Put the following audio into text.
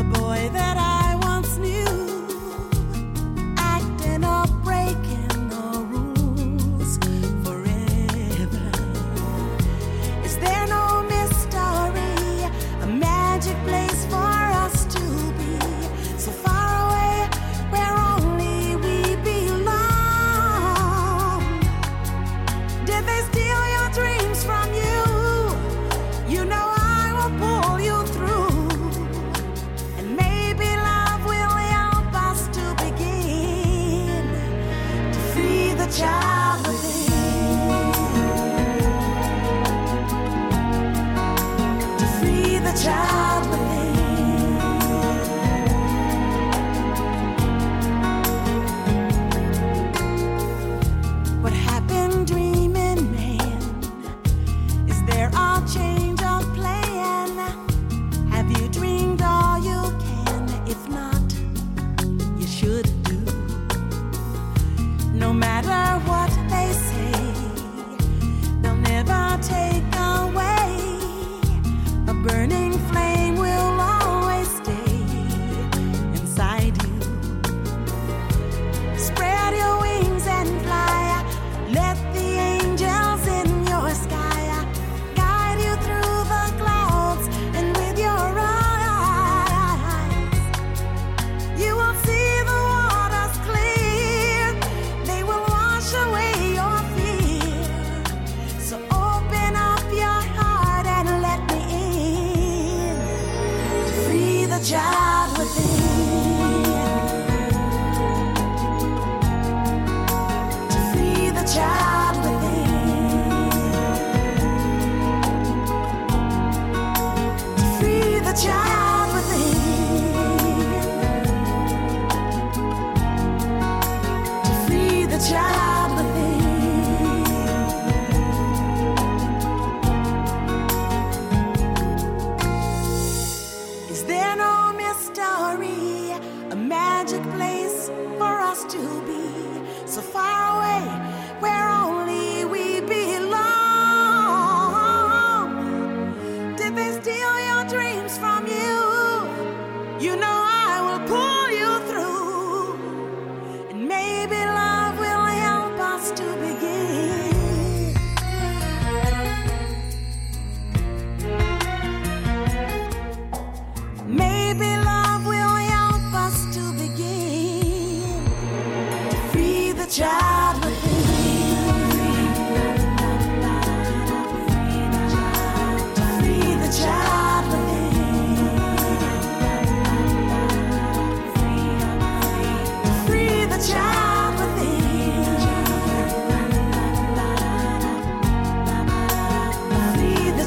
the boy that child. no matter. used be, so far away, where only we belong. Did they steal your dreams from you, you know.